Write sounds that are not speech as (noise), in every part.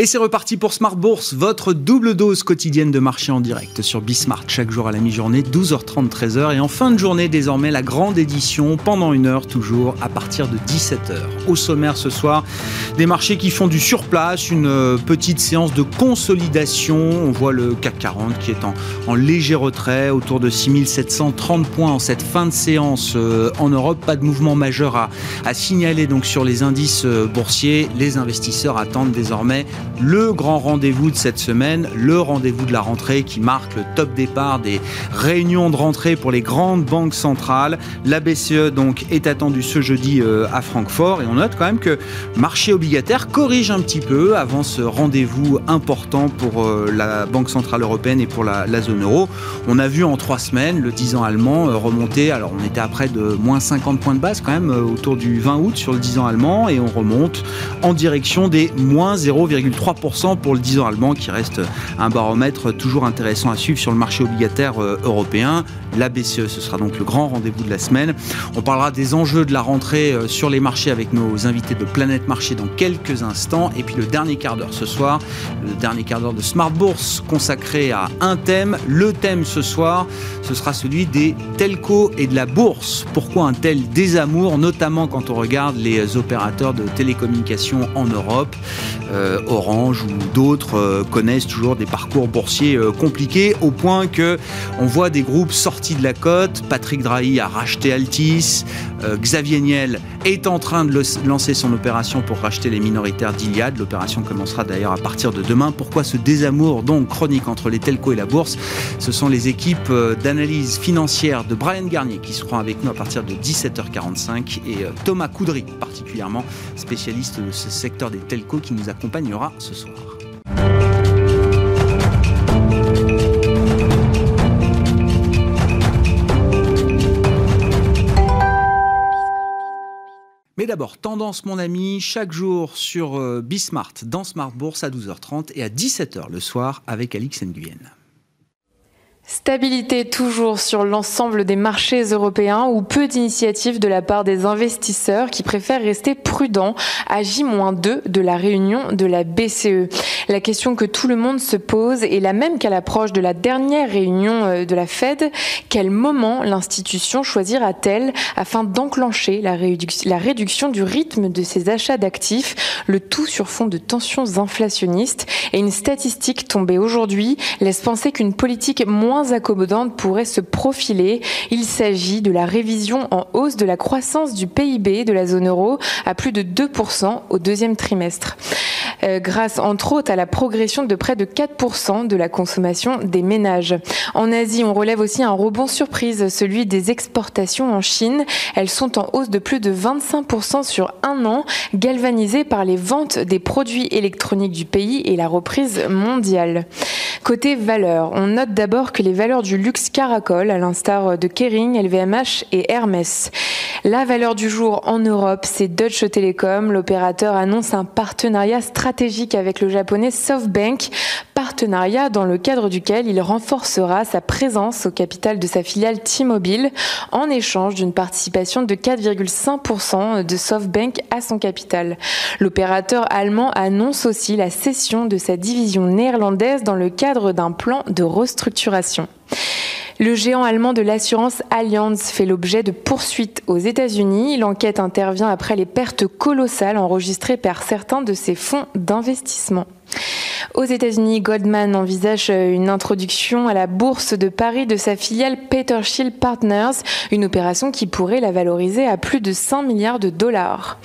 Et c'est reparti pour Smart Bourse, votre double dose quotidienne de marché en direct sur Bismart, chaque jour à la mi-journée, 12h30, 13h. Et en fin de journée, désormais, la grande édition, pendant une heure toujours, à partir de 17h. Au sommaire ce soir, des marchés qui font du surplace, une euh, petite séance de consolidation. On voit le CAC 40 qui est en, léger retrait, autour de 6730 points en cette fin de séance euh, en Europe. Pas de mouvement majeur à, à signaler donc sur les indices euh, boursiers. Les investisseurs attendent désormais le grand rendez-vous de cette semaine, le rendez-vous de la rentrée qui marque le top départ des réunions de rentrée pour les grandes banques centrales. La BCE donc est attendue ce jeudi euh, à Francfort et on note quand même que marché obligataire corrige un petit peu avant ce rendez-vous important pour euh, la Banque centrale européenne et pour la, zone euro. On a vu en trois semaines le 10 ans allemand euh, remonter, alors on était à près de moins 50 points de base quand même autour du 20 août sur le 10 ans allemand et on remonte en direction des moins 0,3 3% pour le 10 ans allemand qui reste un baromètre toujours intéressant à suivre sur le marché obligataire euh, européen. La BCE, ce sera donc le grand rendez-vous de la semaine. On parlera des enjeux de la rentrée euh, sur les marchés avec nos invités de Planète Marché dans quelques instants. Et puis le dernier quart d'heure ce soir, le dernier quart d'heure de Smart Bourse consacré à un thème. Le thème ce soir, ce sera celui des telcos et de la bourse. Pourquoi un tel désamour, notamment quand on regarde les opérateurs de télécommunications en Europe euh, Orange ou d'autres euh, connaissent toujours des parcours boursiers euh, compliqués au point que on voit des groupes sortis de la côte. Patrick Drahi a racheté Altis, euh, Xavier Niel est en train de lancer son opération pour racheter les minoritaires d'Iliad. L'opération commencera d'ailleurs à partir de demain. Pourquoi ce désamour donc chronique entre les telcos et la bourse? Ce sont les équipes d'analyse financière de Brian Garnier qui seront avec nous à partir de 17h45 et Thomas Coudry particulièrement spécialiste de ce secteur des telcos qui nous accompagnera ce soir. D'abord, tendance mon ami, chaque jour sur euh, Bismart, dans Smart Bourse à 12h30 et à 17h le soir avec Alix Nguyen. Stabilité toujours sur l'ensemble des marchés européens ou peu d'initiatives de la part des investisseurs qui préfèrent rester prudents à J-2 de la réunion de la BCE. La question que tout le monde se pose est la même qu'à l'approche de la dernière réunion euh, de la Fed. Quel moment l'institution choisira-t-elle afin d'enclencher la, la réduction du rythme de ses achats d'actifs, le tout sur fond de tensions inflationnistes? Et une statistique tombée aujourd'hui laisse penser qu'une politique moins accommodante pourrait se profiler. Il s'agit de la révision en hausse de la croissance du PIB de la zone euro à plus de 2% au deuxième trimestre. Euh, grâce entre autres à la progression de près de 4% de la consommation des ménages. En Asie, on relève aussi un rebond surprise, celui des exportations en Chine. Elles sont en hausse de plus de 25% sur un an, galvanisées par les ventes des produits électroniques du pays et la reprise mondiale. Côté valeur, on note d'abord que les valeurs du luxe caracol, à l'instar de Kering, LVMH et Hermès. La valeur du jour en Europe, c'est Deutsche Telekom. L'opérateur annonce un partenariat stratégique avec le japonais SoftBank, partenariat dans le cadre duquel il renforcera sa présence au capital de sa filiale T-Mobile en échange d'une participation de 4,5% de SoftBank à son capital. L'opérateur allemand annonce aussi la cession de sa division néerlandaise dans le cadre d'un plan de restructuration. Le géant allemand de l'assurance Allianz fait l'objet de poursuites aux États-Unis. L'enquête intervient après les pertes colossales enregistrées par certains de ses fonds d'investissement. Aux États-Unis, Goldman envisage une introduction à la bourse de Paris de sa filiale Petershill Partners, une opération qui pourrait la valoriser à plus de 100 milliards de dollars.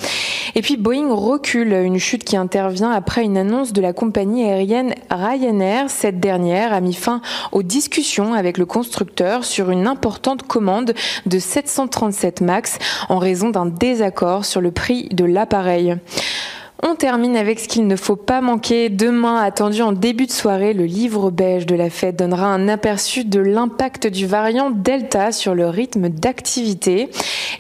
Et puis Boeing recule, une chute qui intervient après une annonce de la compagnie aérienne Ryanair. Cette dernière a mis fin aux discussions avec le constructeur sur une importante commande de 737 MAX en raison d'un désaccord sur le prix de l'appareil. On termine avec ce qu'il ne faut pas manquer. Demain, attendu en début de soirée, le livre beige de la fête donnera un aperçu de l'impact du variant Delta sur le rythme d'activité.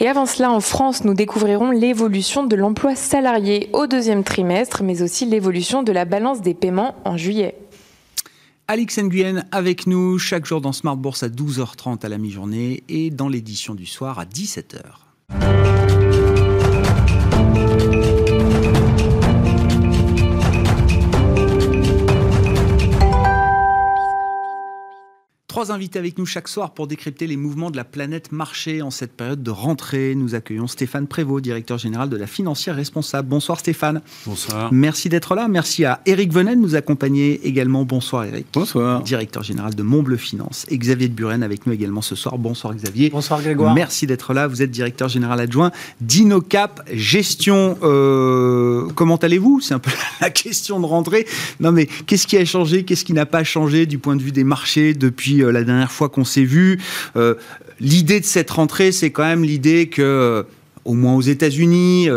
Et avant cela, en France, nous découvrirons l'évolution de l'emploi salarié au deuxième trimestre, mais aussi l'évolution de la balance des paiements en juillet. Alix Nguyen avec nous chaque jour dans Smart Bourse à 12h30 à la mi-journée et dans l'édition du soir à 17h. Trois invités avec nous chaque soir pour décrypter les mouvements de la planète marché en cette période de rentrée. Nous accueillons Stéphane Prévost, directeur général de la financière responsable. Bonsoir Stéphane. Bonsoir. Merci d'être là. Merci à Eric Venet de nous accompagner également. Bonsoir Eric. Bonsoir. Directeur général de Montbleu Finance. Et Xavier de Buren avec nous également ce soir. Bonsoir Xavier. Bonsoir Grégoire. Merci d'être là. Vous êtes directeur général adjoint d'Inocap Gestion. Euh, comment allez-vous? C'est un peu (laughs) la question de rentrée. Non mais qu'est-ce qui a changé? Qu'est-ce qui n'a pas changé du point de vue des marchés depuis euh, la dernière fois qu'on s'est vu. Euh, l'idée de cette rentrée, c'est quand même l'idée que au moins aux États-Unis,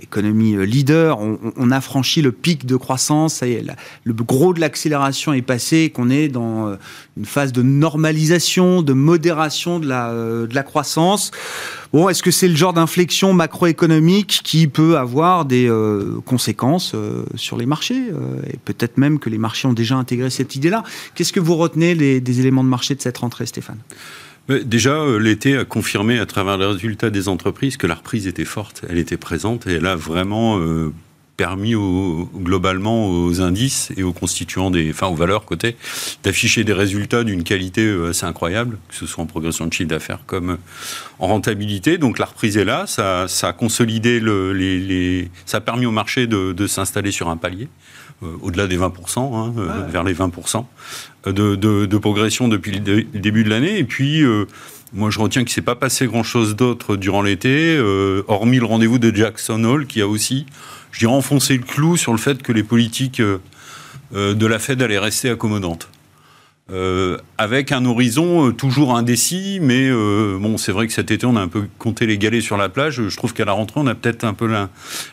l'économie leader, on, a franchi le pic de croissance, ça y est, le gros de l'accélération est passé, qu'on est dans une phase de normalisation, de modération de la, de la croissance. Bon, est-ce que c'est le genre d'inflexion macroéconomique qui peut avoir des conséquences sur les marchés Et peut-être même que les marchés ont déjà intégré cette idée-là? Qu'est-ce que vous retenez des éléments de marché de cette rentrée, Stéphane? Déjà, l'été a confirmé à travers les résultats des entreprises que la reprise était forte, elle était présente et elle a vraiment permis globalement aux indices et aux constituants des, enfin aux valeurs cotées, d'afficher des résultats d'une qualité assez incroyable, que ce soit en progression de chiffre d'affaires comme en rentabilité. Donc la reprise est là, ça, ça a consolidé le, les, les, ça a permis au marché de, de s'installer sur un palier. au-delà des 20%, hein, vers les 20% de, progression depuis le, début de l'année. Et puis, euh, moi, je retiens qu'il ne s'est pas passé grand-chose d'autre durant l'été, euh, hormis le rendez-vous de Jackson Hole, qui a aussi, je dirais, enfoncé le clou sur le fait que les politiques euh, de la Fed allaient rester accommodantes. Euh, avec un horizon euh, toujours indécis, mais euh, bon, c'est vrai que cet été on a un peu compté les galets sur la plage. Je trouve qu'à la rentrée on a peut-être un peu la,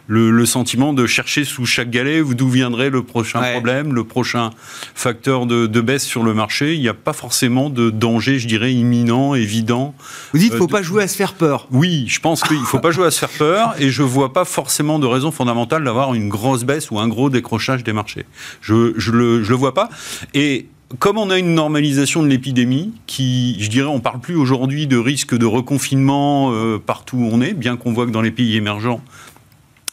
le, le, sentiment de chercher sous chaque galet d'où viendrait le prochain ouais. problème, le prochain facteur de, de, baisse sur le marché. Il n'y a pas forcément de danger, je dirais, imminent, évident. Vous dites, qu'il ne faut de... pas jouer à se faire peur. Oui, je pense qu'il ne faut pas jouer à se faire peur, et je vois pas forcément de raison fondamentale d'avoir une grosse baisse ou un gros décrochage des marchés. Je, je le, je le vois pas. Et comme on a une normalisation de l'épidémie, qui, je dirais, on parle plus aujourd'hui de risque de reconfinement euh, partout où on est, bien qu'on voit que dans les pays émergents,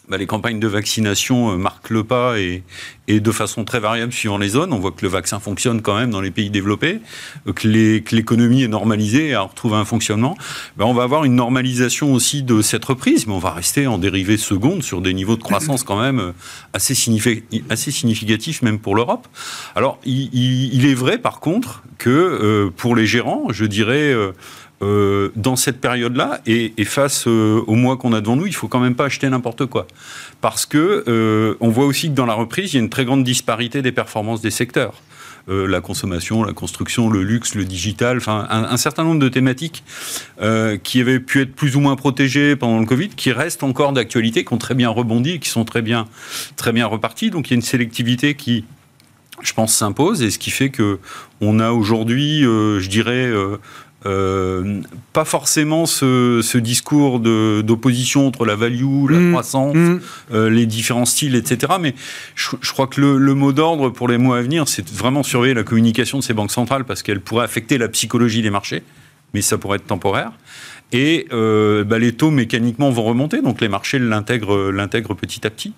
bah, les campagnes de vaccination euh, marquent le pas et, et, de façon très variable suivant les zones. On voit que le vaccin fonctionne quand même dans les pays développés, euh, que l'économie est normalisée et a retrouvé un fonctionnement. Bah, on va avoir une normalisation aussi de cette reprise, mais on va rester en dérivée seconde sur des niveaux de croissance quand même euh, assez, signifi assez significatifs, même pour l'Europe. Alors, il, il, il, est vrai par contre que euh, pour les gérants, je dirais... Euh, euh, dans cette période-là et, face euh, au mois qu'on a devant nous, il faut quand même pas acheter n'importe quoi, parce que euh, on voit aussi que dans la reprise, il y a une très grande disparité des performances des secteurs. La consommation, la construction, le luxe, le digital, enfin un, certain nombre de thématiques qui avaient pu être plus ou moins protégées pendant le Covid, qui restent encore d'actualité, qui ont très bien rebondi et qui sont très bien, très bien reparties. Donc il y a une sélectivité qui, je pense, s'impose et ce qui fait que on a aujourd'hui, je dirais, pas forcément ce, ce discours d'opposition entre la value, la mmh, croissance, mmh. Euh, les différents styles, etc. Mais je, je crois que le, le mot d'ordre pour les mois à venir, c'est vraiment surveiller la communication de ces banques centrales parce qu'elle pourrait affecter la psychologie des marchés, mais ça pourrait être temporaire. Et euh, bah, les taux mécaniquement vont remonter, donc les marchés l'intègrent petit à petit.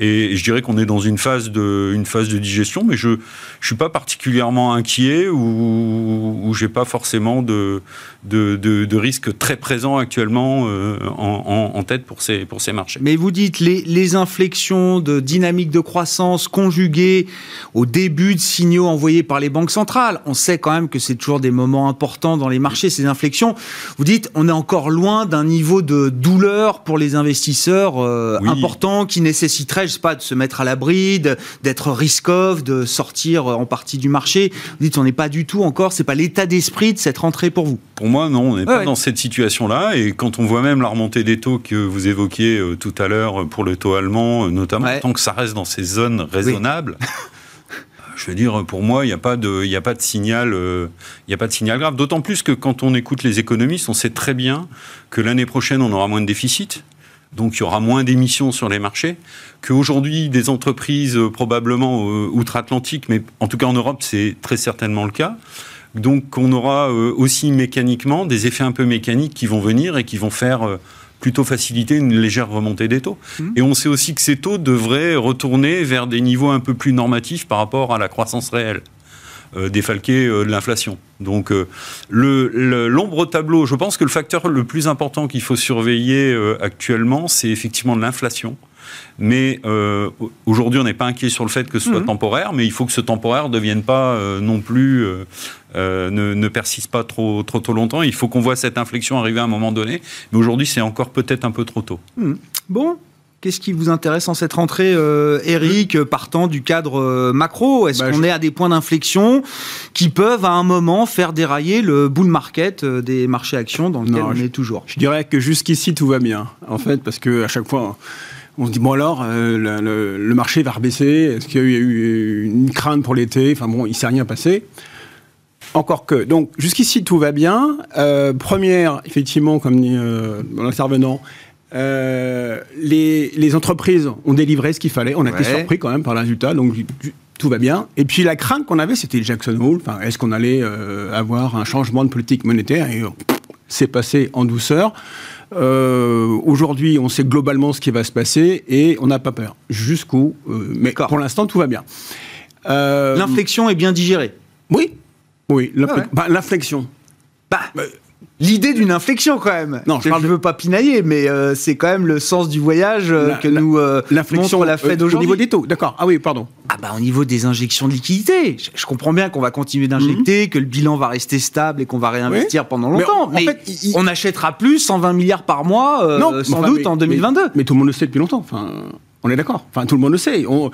Et je dirais qu'on est dans une phase de, une phase de digestion, mais je ne suis pas particulièrement inquiet ou, ou j'ai pas forcément de, de, de, de risques très présents actuellement euh, en, en, en, tête pour ces, pour ces marchés. Mais vous dites les, les inflexions de dynamique de croissance conjuguées au début de signaux envoyés par les banques centrales. On sait quand même que c'est toujours des moments importants dans les marchés, ces inflexions. Vous dites on est encore loin d'un niveau de douleur pour les investisseurs euh, oui. important qui nécessiterait empêche pas de se mettre à l'abri, d'être risk-off, de sortir en partie du marché. Vous dites, on n'est pas du tout encore, c'est pas l'état d'esprit de cette rentrée pour vous. Pour moi, non, on n'est pas dans cette situation-là. Et quand on voit même la remontée des taux que vous évoquiez euh, tout à l'heure pour le taux allemand, euh, notamment, tant que ça reste dans ces zones raisonnables. (laughs) je veux dire, pour moi, il n'y a pas de, il a pas de signal, euh, il a pas de signal grave. D'autant plus que quand on écoute les économistes, on sait très bien que l'année prochaine, on aura moins de déficit. Donc, il y aura moins d'émissions sur les marchés. Qu'aujourd'hui, des entreprises, euh, probablement euh, outre-Atlantique, mais en tout cas en Europe, c'est très certainement le cas. Donc, on aura aussi mécaniquement des effets un peu mécaniques qui vont venir et qui vont faire plutôt faciliter une légère remontée des taux. Mmh. Et on sait aussi que ces taux devraient retourner vers des niveaux un peu plus normatifs par rapport à la croissance réelle. Euh, défalquer euh, de l'inflation. Donc euh, l'ombre tableau, je pense que le facteur le plus important qu'il faut surveiller actuellement, c'est effectivement l'inflation. Mais euh, aujourd'hui, on n'est pas inquiet sur le fait que ce soit mhm. temporaire, mais il faut que ce temporaire ne devienne pas euh, non plus, euh, ne, persiste pas trop, trop, trop longtemps. Il faut qu'on voit cette inflexion arriver à un moment donné. Mais aujourd'hui, c'est encore peut-être un peu trop tôt. Mhm. Bon, Qu'est-ce qui vous intéresse en cette rentrée, Eric, partant du cadre macro? Est-ce bah, qu'on est à des points d'inflexion qui peuvent à un moment faire dérailler le bull market des marchés actions dans lequel on est toujours? Je dirais que jusqu'ici tout va bien, en fait, parce que à chaque fois on se dit, bon alors, euh, le, marché va rebaisser, est-ce qu'il y a eu une crainte pour l'été? Enfin bon, il ne s'est rien passé. Encore que. Donc, jusqu'ici, tout va bien. Euh, première, effectivement, comme dit euh, l'intervenant, les, entreprises ont délivré ce qu'il fallait. On a été surpris quand même par le résultat, donc tout va bien. Et puis la crainte qu'on avait, c'était Jackson Hole. Enfin, est-ce qu'on allait avoir un changement de politique monétaire? Et c'est passé en douceur. Euh, aujourd'hui, on sait globalement ce qui va se passer et on n'a pas peur. Jusqu'où euh, Mais pour l'instant, tout va bien. Euh, L'inflexion est bien digérée. Oui. Oui, bah, l'inflexion. bah, l'idée d'une inflexion quand même. Non, je ne veux pas pinailler, mais euh, c'est quand même le sens du voyage euh, que nous euh, l'inflexion la Fed aujourd'hui. Au niveau des taux, d'accord. Ah oui, pardon. Ah bah au niveau des injections de liquidités. Je, comprends bien qu'on va continuer d'injecter, mhm. que le bilan va rester stable et qu'on va réinvestir pendant longtemps. Mais, on achètera plus 120 milliards par mois, sans doute en 2022. Mais, tout le monde le sait depuis longtemps. Enfin, on est d'accord. Enfin, tout le monde le sait. On,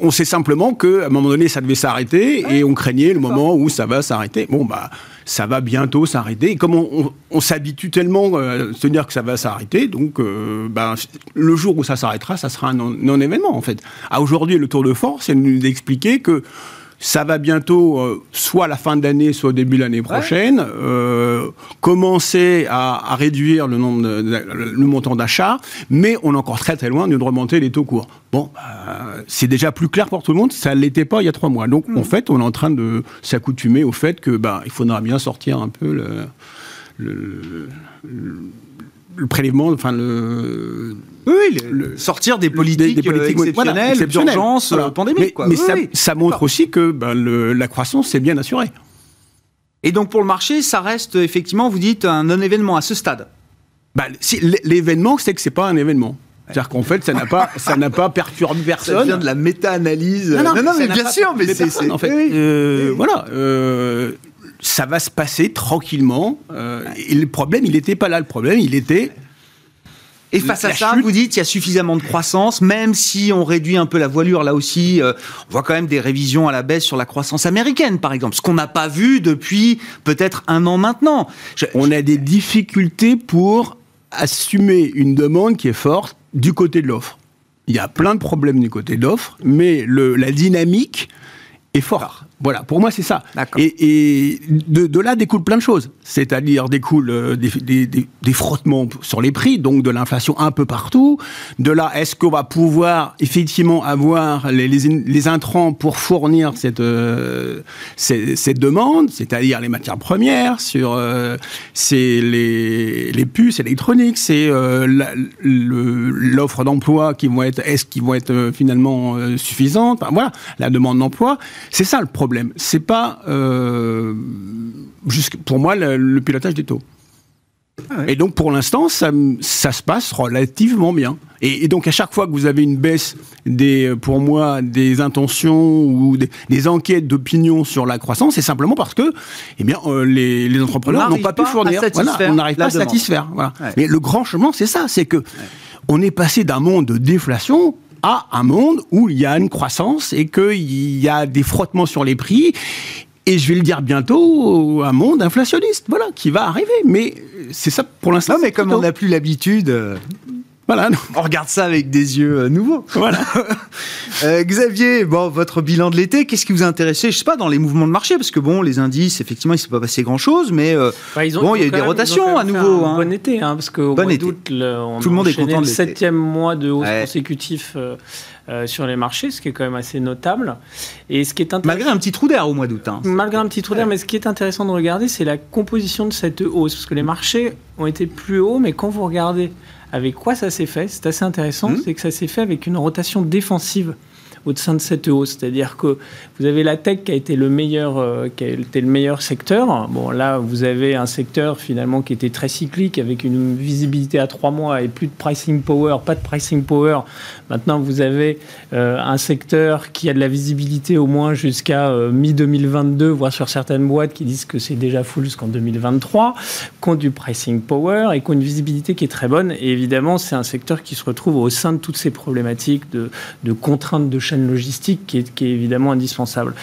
on sait simplement qu'à un moment donné, ça devait s'arrêter et on craignait le moment où ça va s'arrêter. Bon, bah, ça va bientôt s'arrêter. Et comme on, s'habitue tellement euh, à se dire que ça va s'arrêter, donc euh, bah, le jour où ça s'arrêtera, ça sera un non-événement, en fait. À aujourd'hui, le tour de force, c'est de nous expliquer que ça va bientôt, euh, soit à la fin d'année, soit au début de l'année prochaine, euh, commencer à, réduire le, nombre le montant d'achat, mais on est encore très très loin de remonter les taux courts. Bon, bah, c'est déjà plus clair pour tout le monde, ça ne l'était pas il y a trois mois. Donc en mm. fait, on est en train de s'accoutumer au fait que bah, il faudra bien sortir un peu le le prélèvement, enfin le. Oui, sortir des politiques, des, politiques euh, exceptionnelles, d'urgence, euh, pandémique. Mais, ça, montre aussi que ben, la croissance s'est bien assurée. Et donc pour le marché, ça reste effectivement, vous dites, un non-événement à ce stade. Ben, si, l'événement, c'est que c'est pas un événement. C'est-à-dire qu'en fait, ça n'a pas, ça n'a pas perturbé personne. Ça vient de la méta-analyse. Non, non, mais bien sûr, mais c'est, en fait, euh, voilà ça va se passer tranquillement. Euh, et le problème, il n'était pas là. Le problème, il était. Et face à ça, vous dites il y a suffisamment de croissance, même si on réduit un peu la voilure là aussi. Euh, on voit quand même des révisions à la baisse sur la croissance américaine, par exemple, ce qu'on n'a pas vu depuis peut-être un an maintenant. on a des difficultés pour assumer une demande qui est forte du côté de l'offre. Il y a plein de problèmes du côté de l'offre, mais le, la dynamique est forte. Voilà, pour moi, c'est ça. Et, de, là découle plein de choses. C'est-à-dire découle euh, des, frottements sur les prix, donc de l'inflation un peu partout. De là, est-ce qu'on va pouvoir effectivement avoir les, intrants pour fournir cette, euh, cette, demande, c'est-à-dire les matières premières, sur euh, les, puces électroniques, c'est l'offre d'emploi qui vont être, est-ce qui vont être finalement suffisantes Voilà, la demande d'emploi. C'est ça le problème c'est pas, euh, pour moi, le, pilotage des taux. Ah et donc, pour l'instant, ça, se passe relativement bien. Et, donc, à chaque fois que vous avez une baisse des, pour moi, des intentions ou des, enquêtes d'opinion sur la croissance, c'est simplement parce que, eh bien, euh, les, entrepreneurs n'ont pas, pu fournir. on n'arrive pas à satisfaire. Mais le grand chemin, c'est ça, c'est que on est passé d'un monde de déflation à un monde où il y a une croissance et qu'il y a des frottements sur les prix. Et je vais le dire bientôt, un monde inflationniste, voilà, qui va arriver. Mais c'est ça pour l'instant. Non, mais comme on n'a plus l'habitude, voilà, on regarde ça avec des yeux euh, nouveaux. Voilà. (laughs) Euh, Xavier, bon, votre bilan de l'été, qu'est-ce qui vous a intéressé? Je sais pas dans les mouvements de marché, parce que bon, les indices, effectivement, il s'est pas passé grand-chose, mais euh, Bah, ils ont- bon, il y a eu des même- rotations ils ont quand à nouveau. un hein. Bon été, hein, parce qu'au Bon mois d'août, le- on Tout le monde est content de le septième mois de hausse Ouais. consécutif euh, euh, sur les marchés, ce qui est quand même assez notable. Et ce qui est intéressant. Malgré un petit trou d'air au mois d'août. hein. Malgré un petit trou d'air, mais ce qui est intéressant de regarder, c'est la composition de cette hausse. Parce que les marchés ont été plus hauts, mais quand vous regardez avec quoi ça s'est fait, c'est assez intéressant, Mhm. c'est que ça s'est fait avec une rotation défensive au sein de cette hausse. C'est-à-dire que vous avez la tech qui a été le meilleur, euh, qui a été le meilleur secteur. Bon, là, vous avez un secteur finalement qui était très cyclique avec une visibilité à trois mois et plus de pricing power, pas de pricing power. Maintenant, vous avez euh, un secteur qui a de la visibilité au moins jusqu'à euh, mi-2022, voire sur certaines boîtes qui disent que c'est déjà full jusqu'en 2023, qui du pricing power et qui une visibilité qui est très bonne. Et évidemment, c'est un secteur qui se retrouve au sein de toutes ces problématiques de, contraintes de logistique qui est, évidemment indispensable.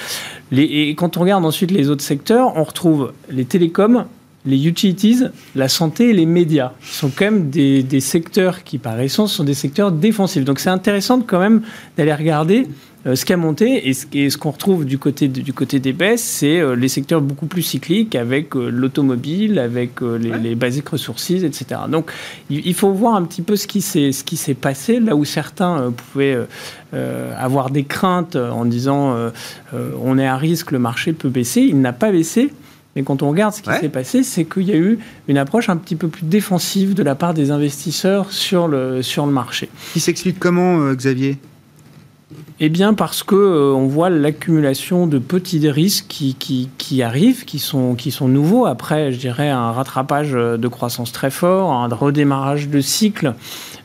Et quand on regarde ensuite les autres secteurs, on retrouve les télécoms, les utilities, la santé et les médias, sont quand même des, des secteurs qui, par essence, sont des secteurs défensifs. Donc c'est intéressant quand même d'aller regarder euh, ce qui a monté et ce, qu'on retrouve du côté, de- du côté des baisses, c'est euh, les secteurs beaucoup plus cycliques avec euh, l'automobile, avec les, les basic resources, etc. Donc il, il faut voir un petit peu ce qui s'est passé là où certains pouvaient avoir des craintes en disant on est à risque, le marché peut baisser. Il n'a pas baissé. Mais quand on regarde ce qui Ouais. s'est passé, c'est qu'il y a eu une approche un petit peu plus défensive de la part des investisseurs sur le, sur le marché. Qui s'explique comment, Xavier? Eh bien, parce que euh, voit l'accumulation de petits risques qui, arrivent, qui sont, nouveaux. Après, je dirais un rattrapage euh, de croissance très fort, un redémarrage de cycle.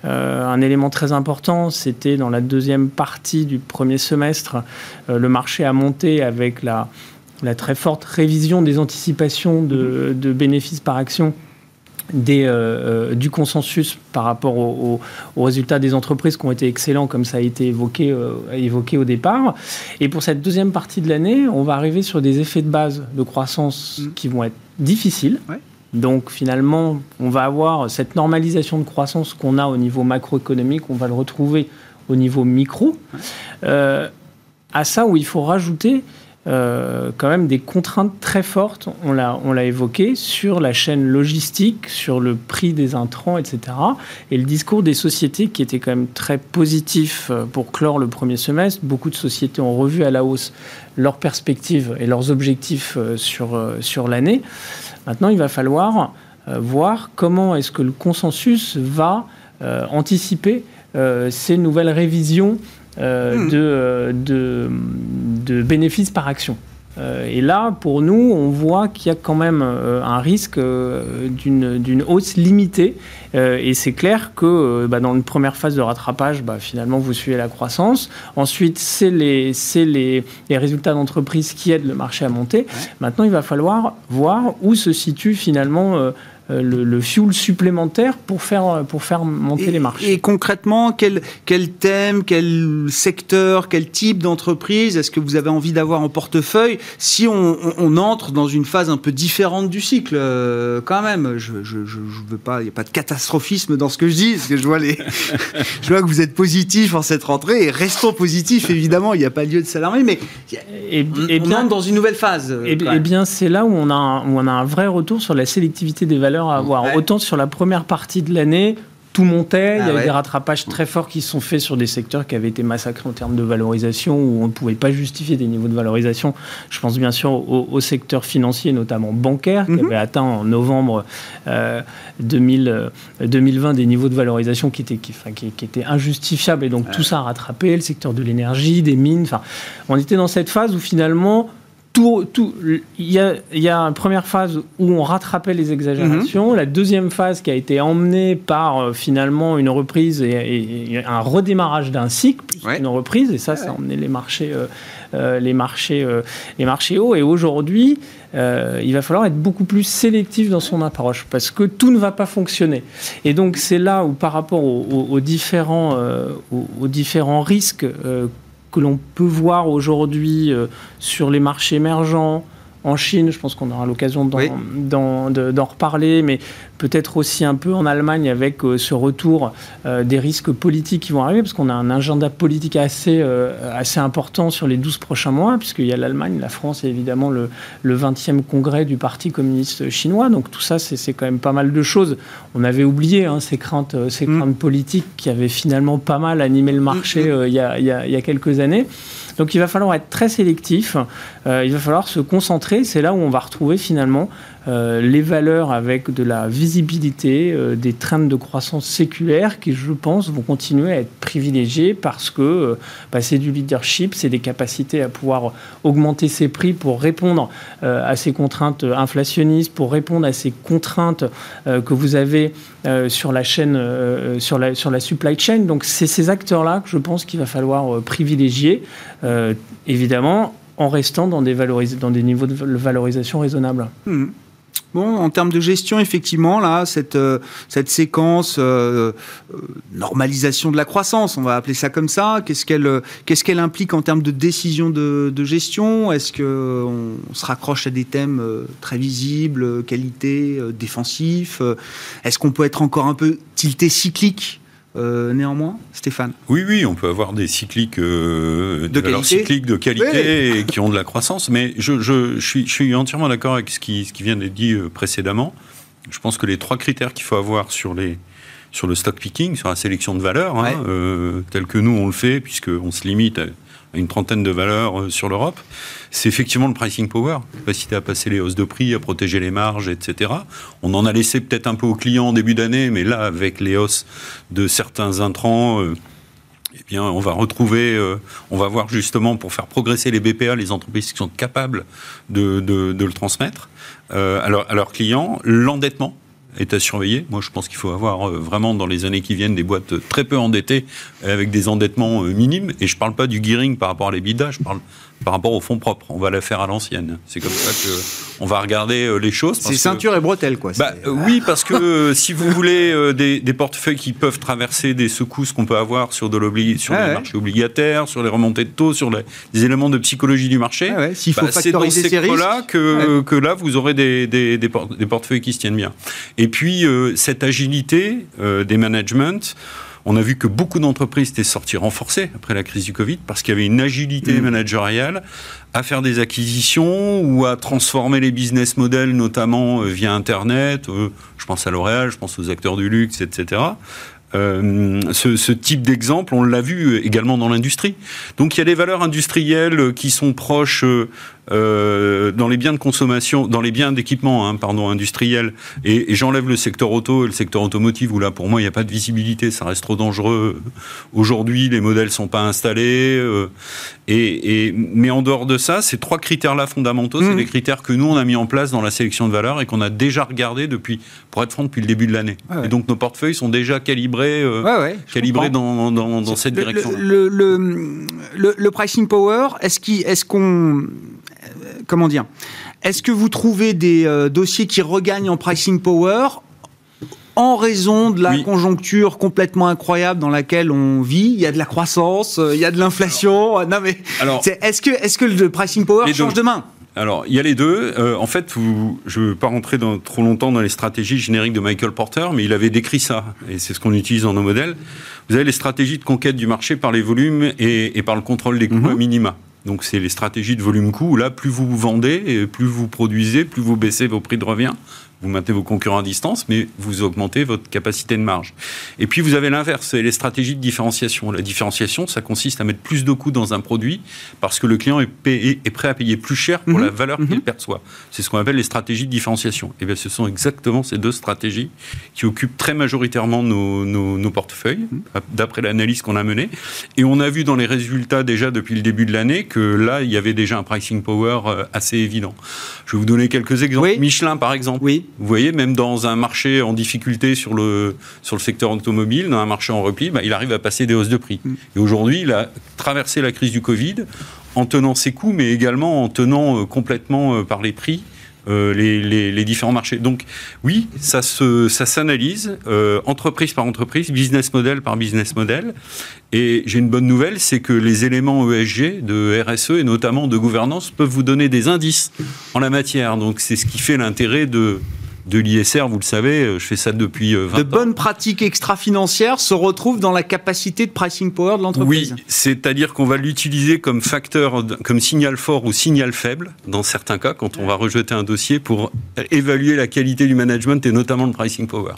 Euh, un élément très important, c'était dans la deuxième partie du premier semestre, le marché a monté avec la, très forte révision des anticipations de bénéfices par action des, euh, euh, du consensus par rapport au- au- aux résultats des entreprises qui ont été excellents, comme ça a été évoqué, euh, évoqué au départ. Et pour cette deuxième partie de l'année, on va arriver sur des effets de base de croissance Mm. qui vont être difficiles. Ouais. Donc finalement, on va avoir cette normalisation de croissance qu'on a au niveau macroéconomique, on va le retrouver au niveau micro. Euh, à ça où il faut rajouter euh, quand même des contraintes très fortes, on l'a, on l'a évoqué, sur la chaîne logistique, sur le prix des intrants, etc. Et le discours des sociétés qui était quand même très positif euh, pour clore le premier semestre. Beaucoup de sociétés ont revu à la hausse leurs perspectives et leurs objectifs euh, sur, sur l'année. Maintenant, il va falloir voir comment est-ce que le consensus va euh, anticiper euh, ces nouvelles révisions euh, Hmm. de, de, de bénéfices par action. Euh, et là, pour nous, on voit qu'il y a quand même euh, un risque euh, d'une hausse limitée. Et c'est clair que bah, dans une première phase de rattrapage, bah, finalement, vous suivez la croissance. Ensuite, c'est les, les, les résultats d'entreprise qui aident le marché à monter. Maintenant, il va falloir voir où se situe finalement le, le fuel supplémentaire pour faire, pour faire monter et, les marchés. et concrètement, quel, quel thème, quel secteur, quel type d'entreprise est-ce que vous avez envie d'avoir en portefeuille si on, on- on entre dans une phase un peu différente du cycle euh, quand même? Je je, je, je veux pas, il n'y a pas de catastrophisme dans ce que je dis, parce que je vois, les, (laughs) je vois que vous êtes positif en cette rentrée, et restons positifs évidemment, il n'y a pas lieu de s'alarmer, mais Et, on, et on bien, entre dans une nouvelle phase. euh, quand bien, c'est là où on, a un, où on a un vrai retour sur la sélectivité des valeurs à avoir. Ouais. Autant sur la première partie de l'année, tout montait, il y Ah avait ouais. des rattrapages très forts qui se sont faits sur des secteurs qui avaient été massacrés en termes de valorisation, où on ne pouvait pas justifier des niveaux de valorisation. Je pense bien sûr au, au secteur financier, notamment bancaire, qui Mhm. avait atteint en novembre euh, 2000, euh, 2020 des niveaux de valorisation qui étaient, qui, enfin, qui- qui étaient injustifiables. Et donc tout ça a rattrapé, le secteur de l'énergie, des mines. Enfin, on était dans cette phase où finalement tout, tout, il y a, il y a une première phase où on rattrapait les exagérations, la deuxième phase qui a été emmenée par euh, finalement une reprise et, et- et un redémarrage d'un cycle, plus Ouais. qu'une reprise, et ça, ça a emmené les marchés, euh, euh, les marchés, les marchés hauts. Et aujourd'hui, il va falloir être beaucoup plus sélectif dans son approche parce que tout ne va pas fonctionner. Et donc c'est là où par rapport aux, aux- aux différents, aux, aux différents risques que l'on peut voir aujourd'hui euh, sur les marchés émergents, en Chine, je pense qu'on aura l'occasion d'en Oui. reparler, mais peut-être aussi un peu en Allemagne avec euh, ce retour euh, des risques politiques qui vont arriver, parce qu'on a un agenda politique assez, euh, assez important sur les 12 prochains mois, puisqu'il y a l'Allemagne, la France et évidemment le, le 20e congrès du Parti communiste chinois. Donc tout ça, c'est quand même pas mal de choses. On avait oublié hein, ces, craintes, ces Mm. craintes politiques qui avaient finalement pas mal animé le marché il y, a, il y a- il y a quelques années. Donc il va falloir être très sélectif, euh, il va falloir se concentrer, c'est là où on va retrouver finalement euh, les valeurs avec de la visibilité, euh, des trends de croissance séculaires qui, je pense, vont continuer à être privilégiés parce que euh, bah, c'est du leadership, c'est des capacités à pouvoir augmenter ses prix pour répondre euh, à ces contraintes inflationnistes, pour répondre à ces contraintes que vous avez sur la chaîne, sur, la, sur la supply chain. Donc c'est ces acteurs-là que je pense qu'il va falloir privilégier, évidemment en restant dans des, dans des niveaux de valorisation raisonnables. Mhm. Bon, en termes de gestion, effectivement, là, cette, euh, cette séquence euh, euh, normalisation de la croissance, on va appeler ça comme ça, qu'est-ce qu'elle implique en termes de décision de, gestion? Est-ce qu'on se raccroche à des thèmes très visibles, qualité, défensif Est-ce qu'on peut être encore un peu tilté cyclique? Euh, néanmoins, Stéphane Oui, oui, on peut avoir des cycliques, euh, De valeurs qualité. cycliques de qualité et qui ont de la croissance. Mais je, je- je suis, je suis entièrement d'accord avec ce qui, ce qui vient d'être dit euh, précédemment. Je pense que les trois critères qu'il faut avoir sur, les, sur le stock picking, sur la sélection de valeurs, hein, euh, tel que nous on le fait, puisqu'on se limite à une trentaine de valeurs euh, sur l'Europe, c'est effectivement le pricing power, capacité à passer les hausses de prix, à protéger les marges, etc. On en a laissé peut-être un peu aux clients en début d'année, mais là, avec les hausses de certains intrants, euh, eh bien, on va retrouver, euh, on va voir justement pour faire progresser les BPA, les entreprises qui sont capables de, le transmettre à leurs clients. L'endettement est à surveiller. Moi, je pense qu'il faut avoir euh, vraiment dans les années qui viennent des boîtes très peu endettées avec des endettements euh, minimes. Et je parle pas du gearing par rapport à l'EBITDA, je parle par rapport aux fonds propres. On va la faire à l'ancienne. C'est comme ça que on va regarder euh, les choses. C'est que- ceinture et bretelle, quoi. bah, euh, oui, parce que euh, si vous voulez euh, des, des portefeuilles qui peuvent traverser des secousses qu'on peut avoir sur, de l'obli- sur les ouais. marchés obligataires, sur les remontées de taux, sur les, les éléments de psychologie du marché, Ah ouais, S'il faut bah, c'est dans ces là que, que là, vous aurez des, des, des, port- des portefeuilles qui se tiennent bien. Et puis, euh, cette agilité des managements, on a vu que beaucoup d'entreprises étaient sorties renforcées après la crise du Covid parce qu'il y avait une agilité Mm. managériale à faire des acquisitions ou à transformer les business models, notamment euh, via Internet. Euh, je pense à L'Oréal, je pense aux acteurs du luxe, etc. Euh, ce, ce type d'exemple, on l'a vu également dans l'industrie. Donc il y a des valeurs industrielles qui sont proches euh, dans les biens de consommation, dans les biens d'équipement, hein, pardon, industriels. Et, et j'enlève le secteur auto et le secteur automotive où là, pour moi, il n'y a pas de visibilité, ça reste trop dangereux. Aujourd'hui, les modèles sont pas installés. euh, et, et- mais en dehors de ça, ces trois critères-là fondamentaux, c'est Mhm. des critères que nous on a mis en place dans la sélection de valeurs et qu'on a déjà regardé depuis, pour être franc, depuis le début de l'année. Ouais. Et donc nos portefeuilles sont déjà calibrés, euh, ouais, calibrés dans, dans, dans cette direction. Le, le, le- le pricing power, est-ce qu'on. Comment dire Est-ce que vous trouvez des euh, dossiers qui regagnent en pricing power en raison de la Oui. conjoncture complètement incroyable dans laquelle on vit? Il y a de la croissance, euh, il y a de l'inflation. Non, mais. Alors, c'est- Est-ce que, est que le pricing power deux. change de main? Alors, il y a les deux. Euh, en fait, vous- je ne veux pas rentrer dans, trop longtemps dans les stratégies génériques de Michael Porter, mais il avait décrit ça, et c'est ce qu'on utilise dans nos modèles. Vous avez les stratégies de conquête du marché par les volumes et, et par le contrôle des coûts à minima. Donc, c'est les stratégies de volume-coût. où Là, plus vous vendez, et plus vous produisez, plus vous baissez vos prix de revient. Vous maintenez vos concurrents à distance, mais vous augmentez votre capacité de marge. Et puis vous avez l'inverse, c'est les stratégies de différenciation. La différenciation, ça consiste à mettre plus de coûts dans un produit parce que le client est, est prêt à payer plus cher pour la valeur qu'il perçoit. C'est ce qu'on appelle les stratégies de différenciation. Et bien ce sont exactement ces deux stratégies qui occupent très majoritairement nos, nos portefeuilles, d'après l'analyse qu'on a menée. Et on a vu dans les résultats déjà depuis le début de l'année que là, il y avait déjà un pricing power euh, assez évident. Je vais vous donner quelques exemples. Michelin, par exemple. Oui. Vous voyez, même dans un marché en difficulté sur le, sur le secteur automobile, dans un marché en repli, bah, il arrive à passer des hausses de prix. Mm. Et aujourd'hui, il a traversé la crise du Covid en tenant ses coûts, mais également en tenant euh, complètement euh, par les prix euh, les, différents marchés. Donc oui, ça, ça s'analyse euh, entreprise par entreprise, business model par business model. Et j'ai une bonne nouvelle, c'est que les éléments ESG de RSE et notamment de gouvernance peuvent vous donner des indices en la matière. Donc c'est ce qui fait l'intérêt de de l'ISR, vous le savez, euh, je fais ça depuis 20 euh, de ans. De bonnes pratiques extra-financières se retrouvent dans la capacité de pricing power de l'entreprise. Oui, c'est-à-dire qu'on va l'utiliser comme facteur, comme signal fort ou signal faible, dans certains cas, quand on va rejeter un dossier pour évaluer la qualité du management et notamment le pricing power.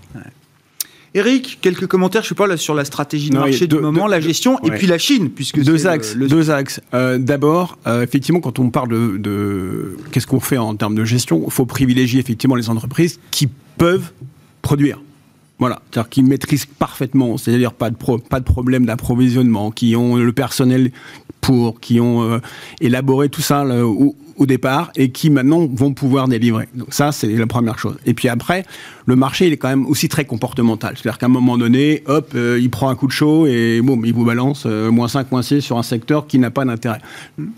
Eric, quelques commentaires, je sais pas, là, sur la stratégie de marché du moment, la gestion, et puis la Chine, puisque deux axes. Deux axes. Euh, d'abord, euh, effectivement, quand on parle de, de qu'est-ce qu'on fait en termes de gestion, il faut privilégier effectivement les entreprises qui peuvent produire. Voilà, c'est-à-dire qui maîtrisent parfaitement, c'est-à-dire pas de, pas de problème d'approvisionnement, qui ont le personnel pour, qui ont euh, élaboré tout ça au, au, départ et qui maintenant vont pouvoir délivrer. Donc ça, c'est la première chose. Et puis après, le marché, il est quand même aussi très comportemental. C'est-à-dire qu'à un moment donné, hop, euh, il prend un coup de chaud et bon, il vous balance euh, moins 5, moins 6 sur un secteur qui n'a pas d'intérêt.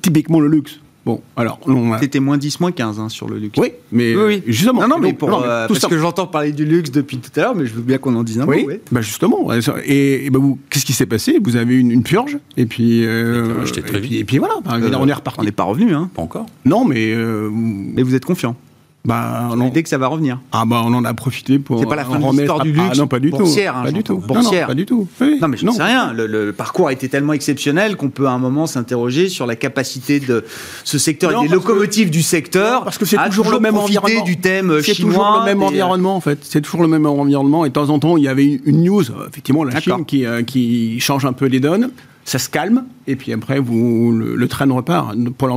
Typiquement le luxe. Bon, alors. C'était moins 10, moins 15 hein, sur le luxe. Oui, mais oui, justement. Non, non, mais, pour, euh, parce que j'entends parler du luxe depuis tout à l'heure, mais je veux bien qu'on en dise un oui, mot. Oui, bah justement. Et, bah vous, qu'est-ce qui s'est passé? Vous avez eu une, purge, et puis. Euh, et, puis et, puis voilà, euh, on est reparti. On n'est pas revenu, hein Pas encore. Non, mais. mais vous êtes confiant bah, l'idée que ça va revenir. Ah bah on en a profité pour. C'est pas la fin de l'histoire du luxe. Ah, non, pas du boursière, tout. Hein, pas du tout. Boursière. Non, pas du tout. Non mais je ne sais rien. Le, parcours a été tellement exceptionnel qu'on peut à un moment s'interroger sur la capacité de ce secteur et des locomotives du secteur. parce que c'est toujours, le même environnement. du thème chinois. C'est toujours le même environnement en fait. C'est toujours le même environnement. Et de temps en temps il y avait une news, effectivement la Chine qui, euh, qui change un peu les donnes. Ça se calme et puis après vous le, le train repart pour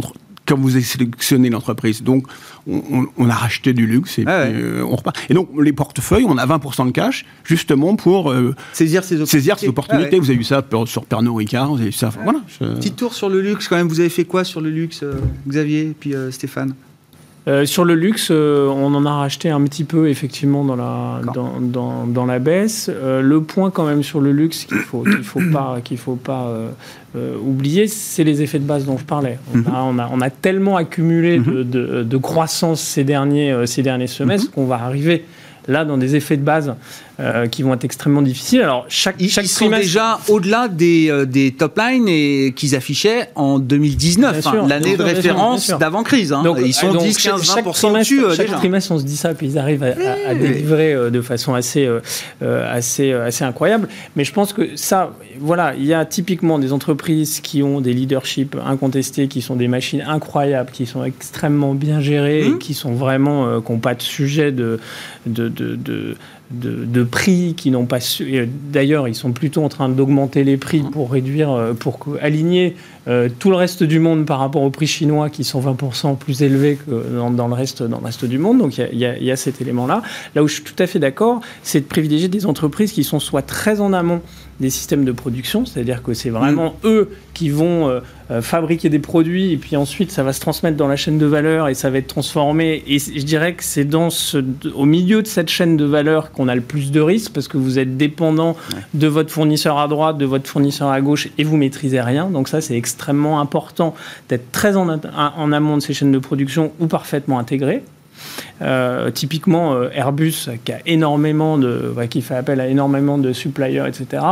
quand vous sélectionnez l'entreprise. Donc, on, a racheté du luxe et ah puis, euh, on repart. Et donc, les portefeuilles, on a 20% de cash, justement pour euh, saisir ces opportunités. Ah vous avez vu ça sur Pernod Ricard, vous avez vu ça. Voilà. Petit tour sur le luxe, quand même. Vous avez fait quoi sur le luxe, euh, Xavier et puis Stéphane? Euh, sur le luxe, euh, on en a racheté un petit peu effectivement dans la, dans, dans, dans la baisse. Euh, le point quand même sur le luxe qu'il faut, qu'il faut (coughs) pas, qu'il faut pas oublier, c'est les effets de base dont je parlais. On, mhm. a, on, a, on a, tellement accumulé de, mhm. de, de, croissance ces derniers, ces derniers semestres mhm. qu'on va arriver là dans des effets de base euh, qui vont être extrêmement difficiles. Alors chaque, ils, chaque ils sont déjà au-delà des, euh, des top lines et qu'ils affichaient en 2019, hein, l'année de référence d'avant crise. Hein. Donc, ils sont 10, 15, 20 dessus euh, chaque trimestre, on se dit ça, puis ils arrivent à, à, délivrer de façon assez, assez, assez incroyable. Mais je pense que ça, voilà, il y a typiquement des entreprises qui ont des leaderships incontestés, qui sont des machines incroyables, qui sont extrêmement bien gérées, mmh. qui sont vraiment, qui n'ont pas de sujet de, de, de, de de, prix qui n'ont pas su. D'ailleurs, ils sont plutôt en train d'augmenter les prix pour réduire, euh, pour aligner euh, tout le reste du monde par rapport aux prix chinois qui sont 20% plus élevés que dans, le reste, dans le reste du monde. Donc il y, y, a cet élément-là. Là où je suis tout à fait d'accord, c'est de privilégier des entreprises qui sont soit très en amont des systèmes de production, c'est-à-dire que c'est vraiment eux qui vont euh, euh, fabriquer des produits et puis ensuite ça va se transmettre dans la chaîne de valeur et ça va être transformé. Et je dirais que c'est dans ce, au milieu de cette chaîne de valeur qu'on a le plus de risques parce que vous êtes dépendant de votre fournisseur à droite, de votre fournisseur à gauche et vous maîtrisez rien. Donc ça c'est extrêmement important d'être très en, en amont de ces chaînes de production ou parfaitement intégré. Euh, typiquement, euh, Airbus, qui a énormément de, qui fait appel à énormément de suppliers, etc.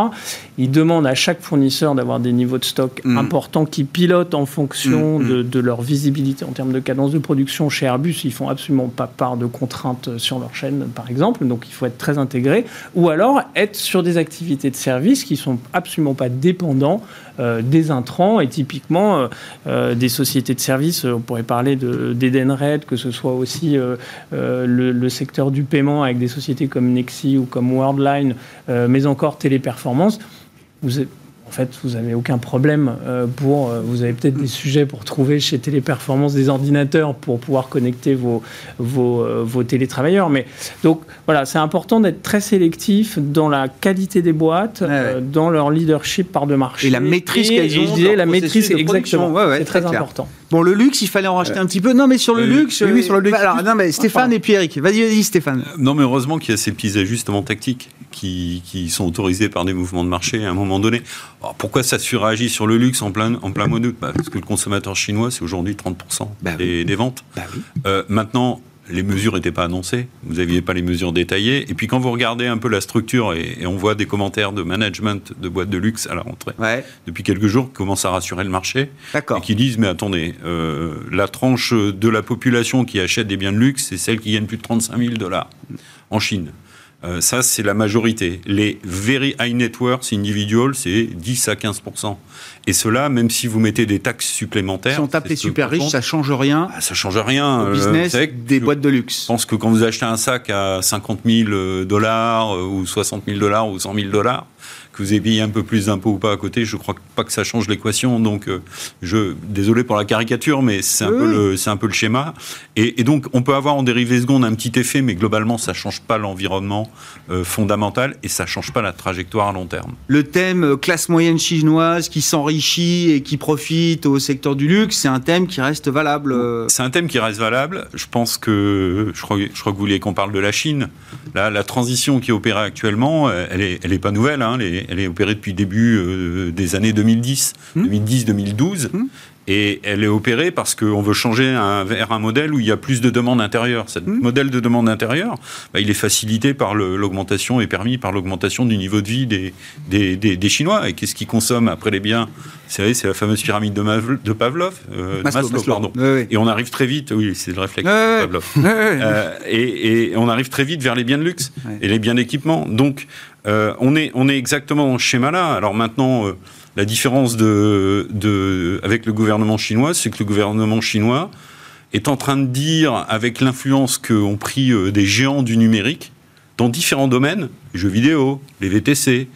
Il demande à chaque fournisseur d'avoir des niveaux de stock mm. importants qui pilotent en fonction mm, mm. de, leur visibilité en termes de cadence de production. Chez Airbus, ils font absolument pas part de contraintes sur leur chaîne, par exemple. Donc, il faut être très intégré. Ou alors être sur des activités de service qui sont absolument pas dépendants des intrants et typiquement des sociétés de services. On pourrait parler d'Edenred, que ce soit aussi euh, euh, le, secteur du paiement avec des sociétés comme Nexi ou comme Worldline, euh, mais encore Téléperformance, en fait, vous n'avez aucun problème euh, pour. euh, Vous avez peut-être des sujets pour trouver chez Téléperformance des ordinateurs pour pouvoir connecter vos, vos, euh, vos télétravailleurs. Mais donc, voilà, c'est important d'être très sélectif dans la qualité des boîtes, Ouais, ouais. dans leur leadership par de marché. Et la maîtrise qu'elles et ont je disais, la maîtrise, exactement. Ouais, c'est très très, important. Bon, le luxe, il fallait en racheter un petit peu. Non, mais sur le Euh, luxe. oui, oui, sur le luxe. Alors, non, mais Stéphane et puis Eric. Vas-y, vas-y, Stéphane. Non, mais heureusement qu'il y a ces petits ajustements tactiques qui, qui sont autorisés par des mouvements de marché à un moment donné. Alors, pourquoi ça suragit sur le luxe en plein, en plein mois d'août Bah, Parce que le consommateur chinois, c'est aujourd'hui 30% Bah des, des ventes. Bah oui. Euh, maintenant, les mesures n'étaient pas annoncées, vous n'aviez pas les mesures détaillées. Et puis quand vous regardez un peu la structure et, et on voit des commentaires de management de boîtes de luxe à la rentrée, Ouais, depuis quelques jours, qui commencent à rassurer le marché et qui disent mais attendez, euh, la tranche de la population qui achète des biens de luxe, c'est celle qui gagne plus de 35 000 dollars en Chine. Euh, ça, c'est la majorité. Les very high net worth individuals, c'est 10 à 15% Et cela, même si vous mettez des taxes supplémentaires. Si on tape les super riches, ça change rien Ah, ça change rien. au Euh, business que des je boîtes de luxe. pense que quand vous achetez un sac à 50 000 dollars euh, ou 60 000 dollars ou 100 000 dollars, vous payé un peu plus d'impôts ou pas à côté, je crois pas que ça change l'équation. Donc, euh, je désolé pour la caricature, mais c'est un, Oui, peu le, c'est un peu le schéma. Et, et donc, on peut avoir en dérivée seconde un petit effet, mais globalement, ça change pas l'environnement euh, fondamental et ça change pas la trajectoire à long terme. Le thème euh, classe moyenne chinoise qui s'enrichit et qui profite au secteur du luxe, c'est un thème qui reste valable. C'est un thème qui reste valable. Je pense que, je crois, je crois que vous voulez qu'on parle de la Chine. Là, la transition qui est opérée actuellement, elle est, elle est pas nouvelle. hein. Elle est opérée depuis le début euh, des années 2010, Hmm. 2010-2012. Hmm. Et elle est opérée parce qu'on veut changer un- vers un modèle où il y a plus de demande intérieure. Ce Hmm. modèle de demande intérieure, bah, il est facilité par l'augmentation et permis par l'augmentation du niveau de vie des, des, des- des Chinois. Et qu'est-ce qu'ils consomment après les biens? C'est c'est la fameuse pyramide de, de Pavlov, euh, Maslow, Maslow, Maslow. pardon. Et on arrive très vite, oui, c'est le réflexe de Pavlov. Euh, et, et on arrive très vite vers les biens de luxe et les biens d'équipement. Donc, euh, on, est, exactement dans ce schéma-là. Alors maintenant, euh, la différence avec le gouvernement chinois, c'est que le gouvernement chinois est en train de dire, avec l'influence qu'ont pris euh, des géants du numérique, dans différents domaines, les jeux vidéo, les VTC,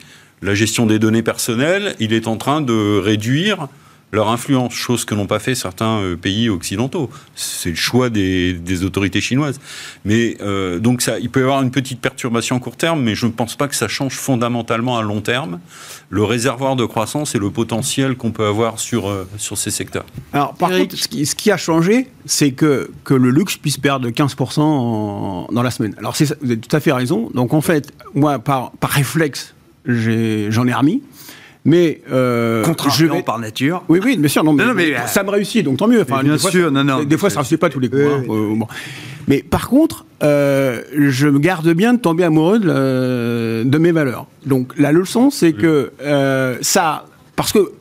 la gestion des données personnelles, il est en train de réduire leur influence, chose que n'ont pas fait certains euh, pays occidentaux. C'est le choix des, des autorités chinoises. Mais euh, donc ça, il peut y avoir une petite perturbation à court terme, mais je ne pense pas que ça change fondamentalement à long terme le réservoir de croissance et le potentiel qu'on peut avoir sur, euh, sur ces secteurs. Alors, par Eric. contre, ce qui, ce qui a changé, c'est que, que le luxe puisse perdre 15% en- dans la semaine. Alors, vous avez tout à fait raison. Donc, en fait, moi, par, par réflexe, j'en ai, remis. Mais. Euh, je vais- par nature. Oui, oui, bien sûr. Non, mais, Non, non, mais, ça me réussit, donc tant mieux. Enfin, bien des fois, sûr, ça- non, non, Des fois, ça ne réussit pas tous les coups. Oui, hein. oui. Euh, bon. Mais par contre, euh, je me garde bien de tomber amoureux de, la- de mes valeurs. Donc la leçon, c'est que euh, ça, parce que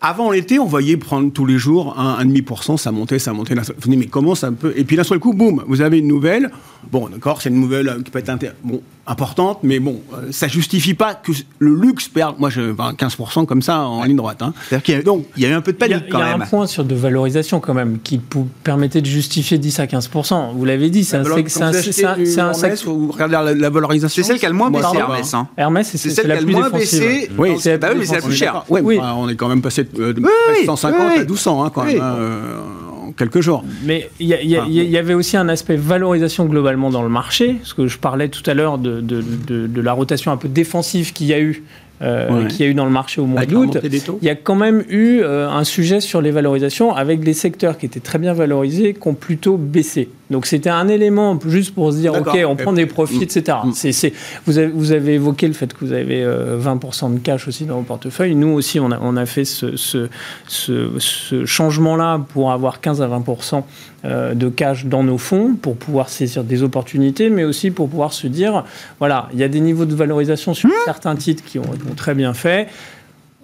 avant l'été, on voyait prendre tous les jours un, un demi pour cent, ça montait, ça montait. Vous vous dites, mais comment ça peut Et puis d'un seul coup, boum, vous avez une nouvelle. Bon, d'accord, c'est une nouvelle euh, qui peut être bon, importante, mais bon, euh, ça justifie pas que le luxe perde. Moi, je enfin, 15% comme ça en ligne droite. Hein. C'est-à-dire qu'il y a, Donc, il y a eu un peu de Il y a, panique il y quand a même. un point sur de valorisation quand même qui pou- permettait de justifier 10 à 15 Vous l'avez dit, c'est un, Alors, sec- quand c'est un- vous regardez la, la valorisation? C'est celle qui a le moins Moi, baissé. Hermès. Hein. Hermès, c'est C'est c'est celle la qui a le plus moins baissé. Oui, c'est bah c'est la plus chère. Oui. enfin, on est quand même passé de, de Oui, oui, 150 oui, oui. à 1200 hein, quand Oui. même, hein, euh, en quelques jours. Mais il y, Enfin, avait aussi un aspect valorisation globalement dans le marché, parce que je parlais tout à l'heure de, de- de- de la rotation un peu défensive qu'il y a eu, euh, Ouais. qu'il y a eu dans le marché au mois d'août. Il y a quand même eu euh, un sujet sur les valorisations avec des secteurs qui étaient très bien valorisés, qui ont plutôt baissé. Donc c'était un élément juste pour se dire, ok, on prend des profits, etc. Mm. Vous, avez, vous avez évoqué le fait que vous avez euh, 20% de cash aussi dans vos portefeuilles. Nous aussi, on a, on a fait ce, ce, ce, ce changement-là pour avoir 15 à 20% euh, de cash dans nos fonds, pour pouvoir saisir des opportunités, mais aussi pour pouvoir se dire, voilà, il y a des niveaux de valorisation sur certains titres qui ont, qui ont très bien fait.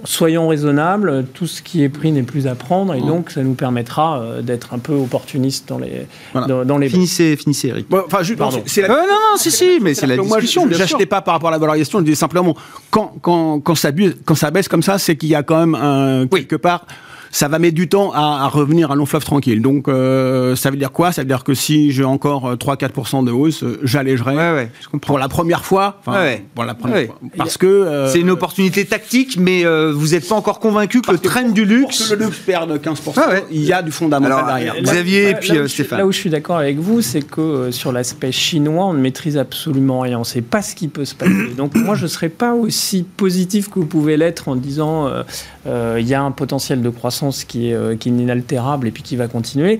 Soyons raisonnables, tout ce qui est pris n'est plus à prendre, et donc ça nous permettra euh, d'être un peu opportuniste dans les, Voilà. dans, dans les Finissez, finissez, Eric. Bon, Enfin, juste, Pardon. la Euh, non, non, si, si, mais c'est la moi, je- discussion. je n'achetais pas par rapport à la valorisation, je disais simplement, quand, quand, quand, ça, buse- quand ça baisse comme ça, c'est qu'il y a quand même un, quelque part. Ça va mettre du temps à, à revenir à long fleuve tranquille. Donc, euh, ça veut dire quoi? Ça veut dire que si j'ai encore euh, 3-4% de hausse, euh, j'allégerai Ouais, ouais, je comprends. pour la première fois. Enfin, Ouais, ouais. pour la première Ouais. fois. Parce que euh, C'est une opportunité tactique, mais euh, vous n'êtes pas encore convaincu que le train du pour luxe. que le luxe perde 15%, Ah ouais. il y a du fondamental Alors, derrière. euh, Xavier et Là- puis, là euh, Stéphane. Là où je suis d'accord avec vous, c'est que euh, sur l'aspect chinois, on ne maîtrise absolument rien. On ne sait pas ce qui peut se passer. Donc moi, je ne serais pas aussi positif que vous pouvez l'être en disant euh, euh, il y a un potentiel de croissance qui est, euh, qui est inaltérable et puis qui va continuer.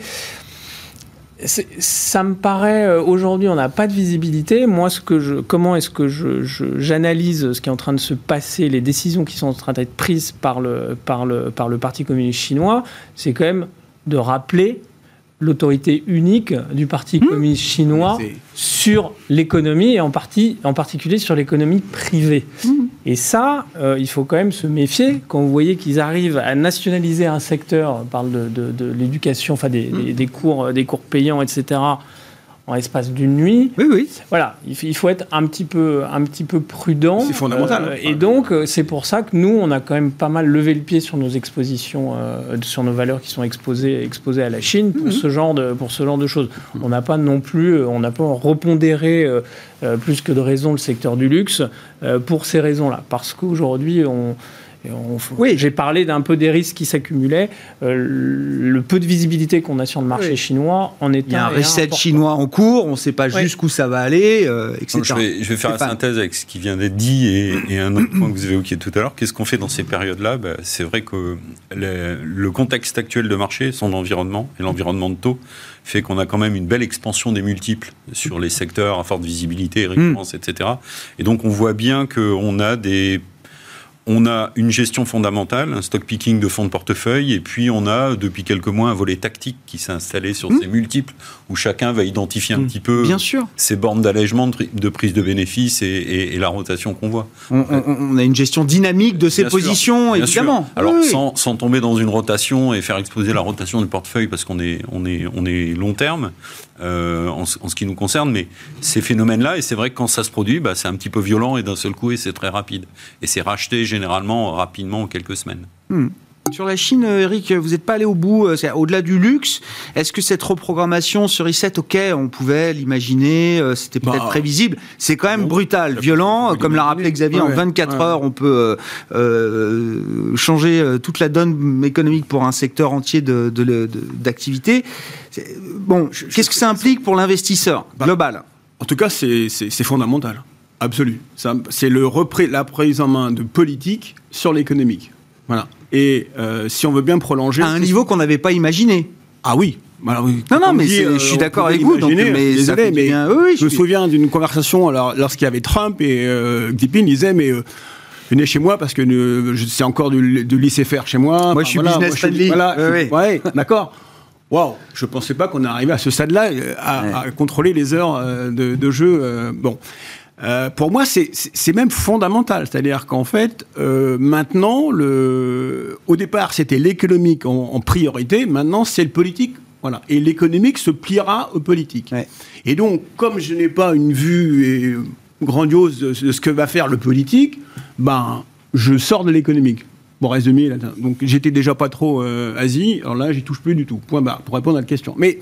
Ça me paraît euh, aujourd'hui, on n'a pas de visibilité. Moi, ce que je, comment est-ce que je- je- j'analyse ce qui est en train de se passer, les décisions qui sont en train d'être prises par le, par le, par le Parti communiste chinois, c'est quand même de rappeler l'autorité unique du Parti communiste chinois sur l'économie et en, partie, en particulier sur l'économie privée. Et ça, euh, il faut quand même se méfier quand vous voyez qu'ils arrivent à nationaliser un secteur, on parle de, de- de l'éducation, enfin des, des- des cours, des cours payants, etc., en l'espace d'une nuit. Oui, oui. Voilà, il faut, être un petit peu, un petit peu prudent. C'est fondamental, Euh, hein. et donc, euh, c'est pour ça que nous, on a quand même pas mal levé le pied sur nos expositions, euh, sur nos valeurs qui sont exposées, exposées à la Chine Mhm. pour, ce, genre de, pour ce genre de choses. On n'a pas non plus, euh, on n'a pas repondéré euh, euh, plus que de raison le secteur du luxe euh, pour ces raisons-là. Parce qu'aujourd'hui, on. Et on- Oui. J'ai parlé d'un peu des risques qui s'accumulaient. Euh, le peu de visibilité qu'on a sur le marché Oui. chinois en est Il y a un et reset chinois en cours, on ne sait pas jusqu'où ça va aller, euh, etc. Donc, je, vais, je vais faire la synthèse avec ce qui vient d'être dit et, et un autre point que vous avez évoqué tout à l'heure. Qu'est-ce qu'on fait dans ces périodes-là? Ben, C'est vrai que le, le contexte actuel de marché, son environnement et l'environnement de taux fait qu'on a quand même une belle expansion des multiples sur les secteurs à forte visibilité, récurrence, etc. Et donc on voit bien qu'on a des on a une gestion fondamentale, un stock picking de fonds de portefeuille, et puis on a depuis quelques mois un volet tactique qui s'est installé sur ces multiples, où chacun va identifier un petit peu Bien sûr. ces bornes d'allègement, de, prise de bénéfices et, et- et la rotation qu'on voit. On, on- on a une gestion dynamique de ces Bien sûr, positions, bien évidemment. sûr. Alors Oui, sans, sans tomber dans une rotation et faire exploser la rotation du portefeuille parce qu'on est, on est, on est long terme euh, en, ce- en ce qui nous concerne, mais ces phénomènes-là, et c'est vrai que quand ça se produit, bah, c'est un petit peu violent et d'un seul coup et c'est très rapide. Et c'est racheté généralement rapidement en quelques semaines. Sur la Chine, euh, Eric, vous n'êtes pas allé au bout, euh, au-delà du luxe. Est-ce que cette reprogrammation sur reset, ok, on pouvait l'imaginer, euh, c'était peut-être Bah, prévisible, c'est quand même brutal, violent, comme l'a rappelé Xavier, Ouais, en ouais. 24 Ouais. heures, on peut euh, euh, changer euh, toute la donne économique pour un secteur entier de- de- de- d'activité. Bon, qu'est-ce que ça implique pour l'investisseur Bah, global? En tout cas, c'est fondamental. Absolu. C'est le repré- la prise en main de politique sur l'économique. Voilà. Et euh, si on veut bien prolonger. À un niveau qu'on n'avait pas imaginé. Ah oui. Voilà, oui. Non, non, mais dit, euh, je suis on d'accord avec vous, donc, mais désolé, mais bien. Oui, oui, je me souviens d'une conversation alors, lorsqu'il y avait Trump et euh, Jinping disait mais euh, venez chez moi parce que euh, c'est encore du, du lycée faire chez moi. Moi, je suis business friendly. Voilà, ouais, d'accord. Waouh, je pensais pas qu'on arrivait à ce stade-là euh, à, Ouais. à contrôler les heures euh, de, de jeu. euh, bon. Euh, pour moi, c'est- même fondamental. C'est-à-dire qu'en fait, euh, maintenant, le... au départ, c'était l'économique en, en priorité. Maintenant, c'est le politique. Voilà. Et l'économique se pliera au politique. Ouais. Et donc, comme je n'ai pas une vue euh, grandiose de, de ce que va faire le politique, ben, je sors de l'économique. Bon, résumé, là, donc j'étais déjà pas trop euh, Asie, alors là, j'y touche plus du tout. Point barre, pour répondre à la question. Mais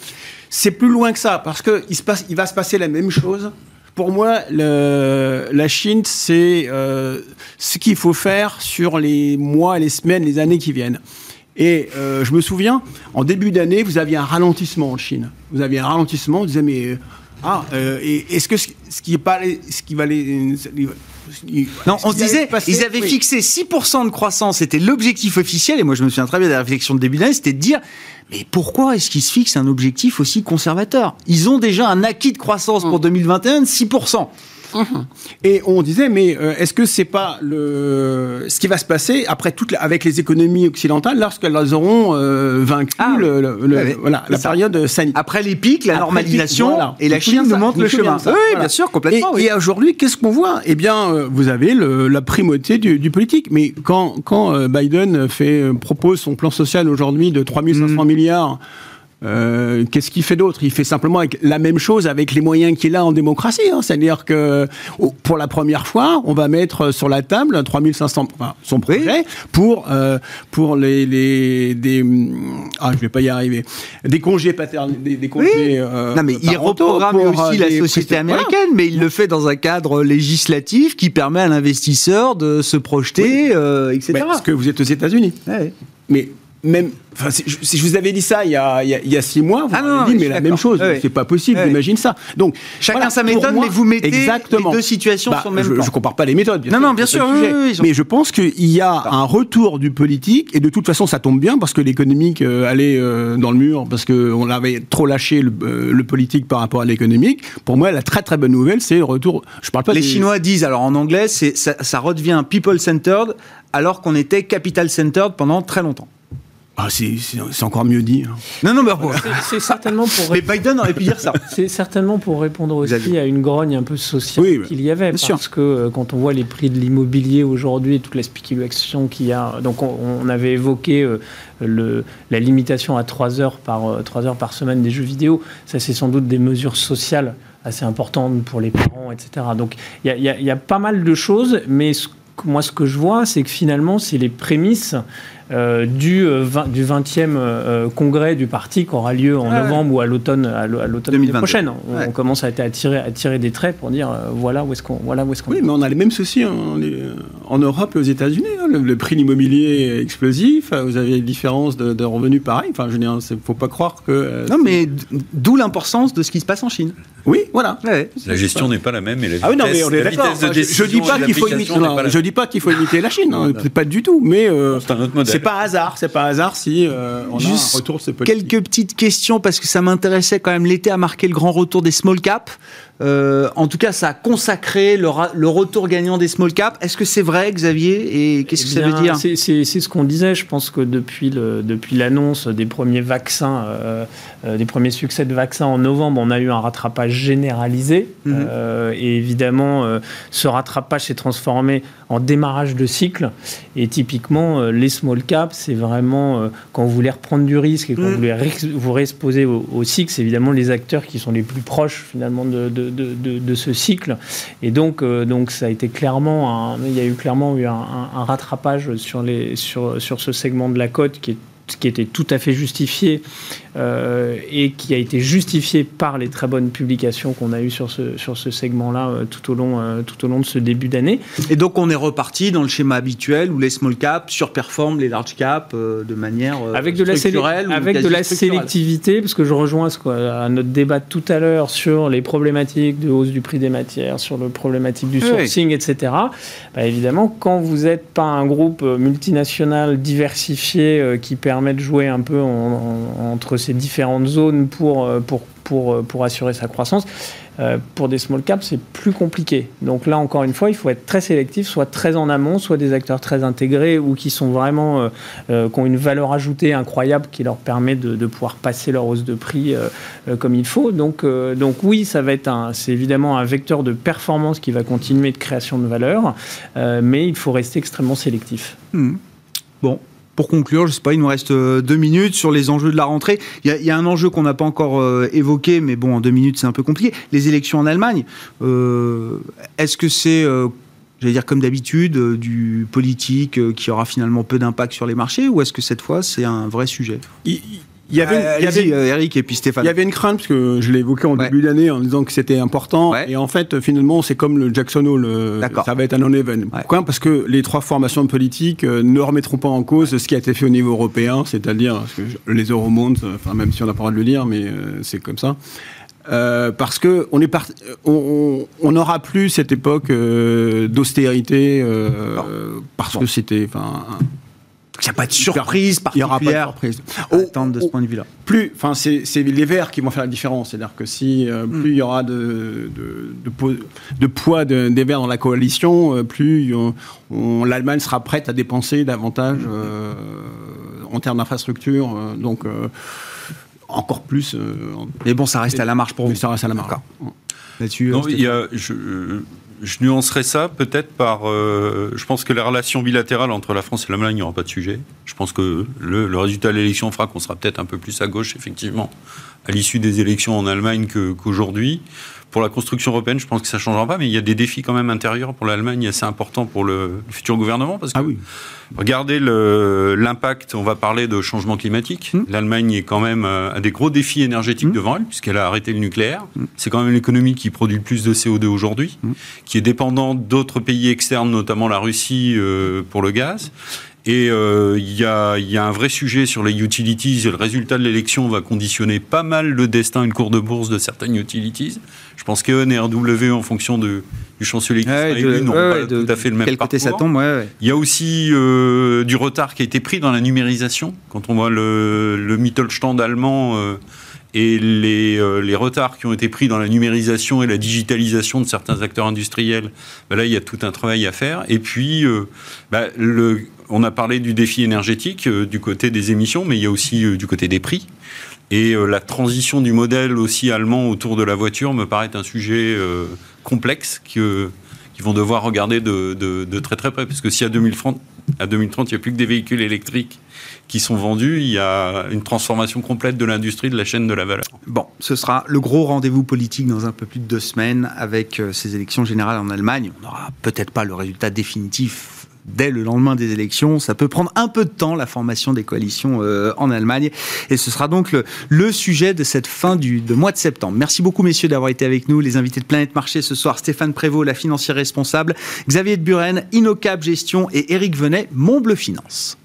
c'est plus loin que ça, parce que il, se passe, il va se passer la même chose. Pour moi, la Chine, c'est euh, ce qu'il faut faire sur les mois, les semaines, les années qui viennent. Et euh, je me souviens, en début d'année, vous aviez un ralentissement en Chine. Vous aviez un ralentissement, vous disiez, mais... euh, ah, est-ce que ce, ce qui est pas... Ce qui va les, Non, on se disait, ils avaient oui. fixé 6% de croissance, c'était l'objectif officiel, et moi je me souviens très bien de la réflexion de début d'année, c'était de dire, mais pourquoi est-ce qu'ils se fixent un objectif aussi conservateur? Ils ont déjà un acquis de croissance pour 2021 de 6%. Et on disait, mais euh, est-ce que c'est pas le ce qui va se passer après toute la- avec les économies occidentales lorsqu'elles auront euh, vaincu Ah, le, le- le- ouais, ouais, voilà, la ça. période sanitaire? Après les pics, la Après normalisation, les pics, voilà. et la Chine nous montre le chemin. Oui, voilà. bien sûr, complètement. Et, oui. et aujourd'hui, qu'est-ce qu'on voit? Eh bien, euh, vous avez la primauté du, du politique. Mais quand, quand Biden fait, propose son plan social aujourd'hui de 3500 Mm. milliards, Euh, Qu'est-ce qu'il fait d'autre? Il fait simplement avec la même chose avec les moyens qu'il a en démocratie. Hein. C'est-à-dire que pour la première fois, on va mettre sur la table 3500, enfin, son projet pour euh, pour les, les des ah je vais pas y arriver des congés paternels, des, des congés. Oui. euh, non, mais il reprogramme aussi euh, la société américaine, mais il le fait dans un cadre législatif qui permet à l'investisseur de se projeter, euh, etc. Parce que vous êtes aux États-Unis. Ouais. Mais même, enfin, si je, si je vous avais dit ça il y a, il y a- il y a six mois, vous Ah non, dit mais la même chose, c'est pas possible, Ouais. imagine ça. Donc Chacun voilà, sa méthode, moi- mais vous mettez exactement. les deux situations Bah, sur le même je, plan. je compare pas les méthodes. Bien Non, sûr, non, bien sûr, oui, oui, oui, Mais je pense qu'il y a un retour du politique et de toute façon ça tombe bien parce que l'économique euh, allait euh, dans le mur parce que on avait trop lâché le, euh, le politique par rapport à l'économique. Pour moi, la très très bonne nouvelle, c'est le retour. Je parle pas Les des- Chinois disent, alors en anglais, ça, ça redevient people-centered alors qu'on était capital-centered pendant très longtemps. Ah, c'est encore mieux dit. hein. Non, non, mais. C'est- certainement pour (laughs) Mais Biden aurait pu dire ça. C'est certainement pour répondre aussi à une grogne un peu sociale Oui, qu'il y avait. parce que euh, quand on voit les prix de l'immobilier aujourd'hui et toute la spéculation qu'il y a, donc on, on avait évoqué euh, le, la limitation à 3 heures, par, euh, 3 heures par semaine des jeux vidéo. Ça, c'est sans doute des mesures sociales assez importantes pour les parents, etc. Donc il y a, y y pas mal de choses, mais ce moi, ce que je vois, c'est que finalement, c'est les prémices euh, du, euh, 20, du 20e euh, congrès du parti qui aura lieu en ouais. novembre ou à l'automne à l'au- à l'automne l'année 2022. prochaine. On, Ouais. on commence à, être- à tirer, à tirer des traits pour dire euh, voilà où est-ce qu'on voilà où est-ce qu'on Oui, mais on a les mêmes soucis en, Europe et aux États-Unis. hein. Le, le prix de l'immobilier est explosif. euh, Vous avez des différences de, de revenus pareil. Enfin, je veux dire, c'est- faut pas croire que. euh, Non, mais d'où l'importance de ce qui se passe en Chine. Oui, voilà. Ouais. La gestion n'est pas la même et la Ah oui, non, mais vitesse- on est la d'accord. vitesse de Je, je dis pas qu'il faut imiter. non, Je dis pas qu'il faut imiter la Chine. hein, pas du tout. Mais euh, C'est un autre modèle. C'est pas hasard. C'est pas hasard si euh, on Juste a un retour de. Quelques petites questions parce que ça m'intéressait quand même. L'été a marqué le grand retour des small caps. Euh, en tout cas, ça a consacré le, retour gagnant des small caps. Est-ce que c'est vrai, Xavier Et qu'est-ce que Eh ça veut dire? C'est ce qu'on disait. Je pense que depuis l'annonce des premiers vaccins, euh, des premiers succès de vaccins en novembre, on a eu un rattrapage généralisé. Mhm. Euh, et évidemment, euh, ce rattrapage s'est transformé en démarrage de cycle. Et typiquement, les small caps, c'est vraiment quand vous voulez reprendre du risque et quand Mhm. vous voulez vous réexposer au, au cycle, c'est évidemment les acteurs qui sont les plus proches finalement de, de, de- de- de ce cycle. Et donc, donc ça a été clairement, un- il y a eu clairement eu un, un- un rattrapage sur, les, sur, sur ce segment de la cote qui est qui était tout à fait justifié euh, et qui a été justifié par les très bonnes publications qu'on a eues sur ce, sur ce segment-là euh, tout, au long, euh, tout au long de ce début d'année. Et donc, on est reparti dans le schéma habituel où les small caps surperforment les large caps de manière avec de la, avec de la sélectivité, parce que je rejoins ce quoi, à notre débat tout à l'heure sur les problématiques de hausse du prix des matières, sur le problématique du Oui. sourcing, etc. Bah, évidemment, quand vous n'êtes pas un groupe multinational diversifié qui permet de jouer un peu en- en- entre ces différentes zones pour, euh, pour, pour, euh, pour assurer sa croissance, euh, pour des small caps, c'est plus compliqué. Donc là, encore une fois, il faut être très sélectif, soit très en amont, soit des acteurs très intégrés ou qui sont vraiment, qui ont une valeur ajoutée incroyable qui leur permet de, de pouvoir passer leur hausse de prix comme il faut. Donc, donc oui, ça va être un, c'est évidemment un vecteur de performance qui va continuer de création de valeur, mais il faut rester extrêmement sélectif. Hmm. Bon. Pour conclure, je sais pas, il nous reste euh, deux minutes sur les enjeux de la rentrée. Il y a, un enjeu qu'on n'a pas encore euh, évoqué, mais bon, en deux minutes, c'est un peu compliqué. Les élections en Allemagne. Euh, Est-ce que c'est, j'allais dire comme d'habitude, du politique qui aura finalement peu d'impact sur les marchés, ou est-ce que cette fois, c'est un vrai sujet? Il y avait, Euh, il y avait- allez-y, euh, Eric et puis Stéphane. Il y avait une crainte, parce que je l'ai évoqué en Ouais. début d'année en disant que c'était important. Ouais. Et en fait, finalement, c'est comme le Jackson Hole. euh, D'accord. Ça va être un non-event. Pourquoi? Parce que les trois formations politiques ne remettront pas en cause ce qui a été fait au niveau européen, c'est-à-dire parce que je- les euromondes, enfin, même si on n'a pas le droit de le dire, mais c'est comme ça. Euh, parce que on est on- on plus cette époque euh, d'austérité euh, parce que c'était, enfin, Il n'y a pas de surprise il n'y aura pas de particulière surprise. à Au- attendre de ce point de vue-là. plus, enfin, c'est les verts qui vont faire la différence. C'est-à-dire que si euh, plus il y aura de, de, de po- de poids de- des verts dans la coalition, euh, plus l'Allemagne sera prête à dépenser davantage euh, en termes d'infrastructure. euh, donc euh, encore plus. euh, Mais bon, ça reste à la marche pour vous. mais ça reste à la marque. Là-dessus, Non, il y a, je, je nuancerais ça peut-être par. euh, je pense que les relations bilatérales entre la France et l'Allemagne, il n'y aura pas de sujet. Je pense que le, le résultat de l'élection fera qu'on sera peut-être un peu plus à gauche, effectivement, à l'issue des élections en Allemagne qu'aujourd'hui. Pour la construction européenne, je pense que ça ne changera pas, mais il y a des défis quand même intérieurs pour l'Allemagne assez importants pour le, le futur gouvernement. Parce que Ah oui. Regardez l'impact, on va parler de changement climatique. Hmm. L'Allemagne est quand même euh, a des gros défis énergétiques devant elle, puisqu'elle a arrêté le nucléaire. C'est quand même l'économie qui produit le plus de CO2 aujourd'hui, qui est dépendante d'autres pays externes, notamment la Russie, euh, pour le gaz. Et euh, il y, a, y a un vrai sujet sur les utilities. Et le résultat de l'élection va conditionner pas mal le destin et le cours de bourse de certaines utilities. Je pense qu'EN et RW, en fonction de, du chancelier qui sera élu, ouais, pas de- tout à fait le même Quel côté ça tombe ouais. Il y a aussi euh, du retard qui a été pris dans la numérisation. Quand on voit le, le Mittelstand allemand euh, et les, euh, les retards qui ont été pris dans la numérisation et la digitalisation de certains acteurs industriels, ben là, il y a tout un travail à faire. Et puis, ben, le, on a parlé du défi énergétique du côté des émissions, mais il y a aussi du côté des prix. Et euh, la transition du modèle aussi allemand autour de la voiture me paraît un sujet euh, complexe que qu'ils vont devoir regarder de, de- très très près. Parce que si à 2030, à 2030, il n'y a plus que des véhicules électriques qui sont vendus, il y a une transformation complète de l'industrie, de la chaîne de la valeur. Bon, ce sera le gros rendez-vous politique dans un peu plus de deux semaines avec euh, ces élections générales en Allemagne. On n'aura peut-être pas le résultat définitif dès le lendemain des élections. Ça peut prendre un peu de temps, la formation des coalitions euh, en Allemagne. Et ce sera donc le, sujet de cette fin du mois de septembre. Merci beaucoup, messieurs, d'avoir été avec nous. Les invités de Planète Marché ce soir, Stéphane Prévost, la financière responsable, Xavier de Buren, Innocap Gestion et Éric Venet, Montbleu Finance.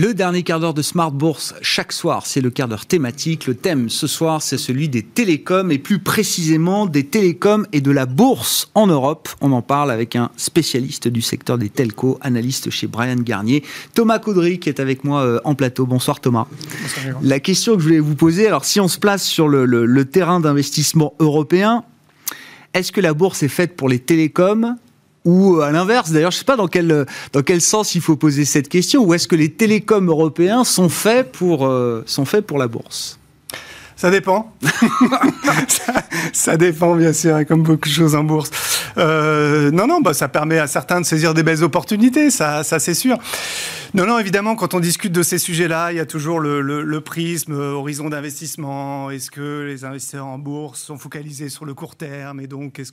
Le dernier quart d'heure de Smart Bourse, chaque soir, c'est le quart d'heure thématique. Le thème ce soir, c'est celui des télécoms et plus précisément des télécoms et de la bourse en Europe. On en parle avec un spécialiste du secteur des telcos, analyste chez Brian Garnier, Thomas Caudry, qui est avec moi euh, en plateau. Bonsoir Thomas. La question que je voulais vous poser, alors si on se place sur le, le- le terrain d'investissement européen, est-ce que la bourse est faite pour les télécoms ou euh, à l'inverse, d'ailleurs, je ne sais pas dans quel, dans quel sens il faut poser cette question, ou est-ce que les télécoms européens sont faits pour, euh, sont faits pour la bourse? Ça dépend. (laughs) ça, ça dépend, bien sûr, comme beaucoup de choses en bourse. Euh, non, non, bah, ça permet à certains de saisir des belles opportunités, ça, ça c'est sûr. Non, non, évidemment, quand on discute de ces sujets-là, il y a toujours le, le- le prisme, euh, horizon d'investissement. Est-ce que les investisseurs en bourse sont focalisés sur le court terme et donc est-ce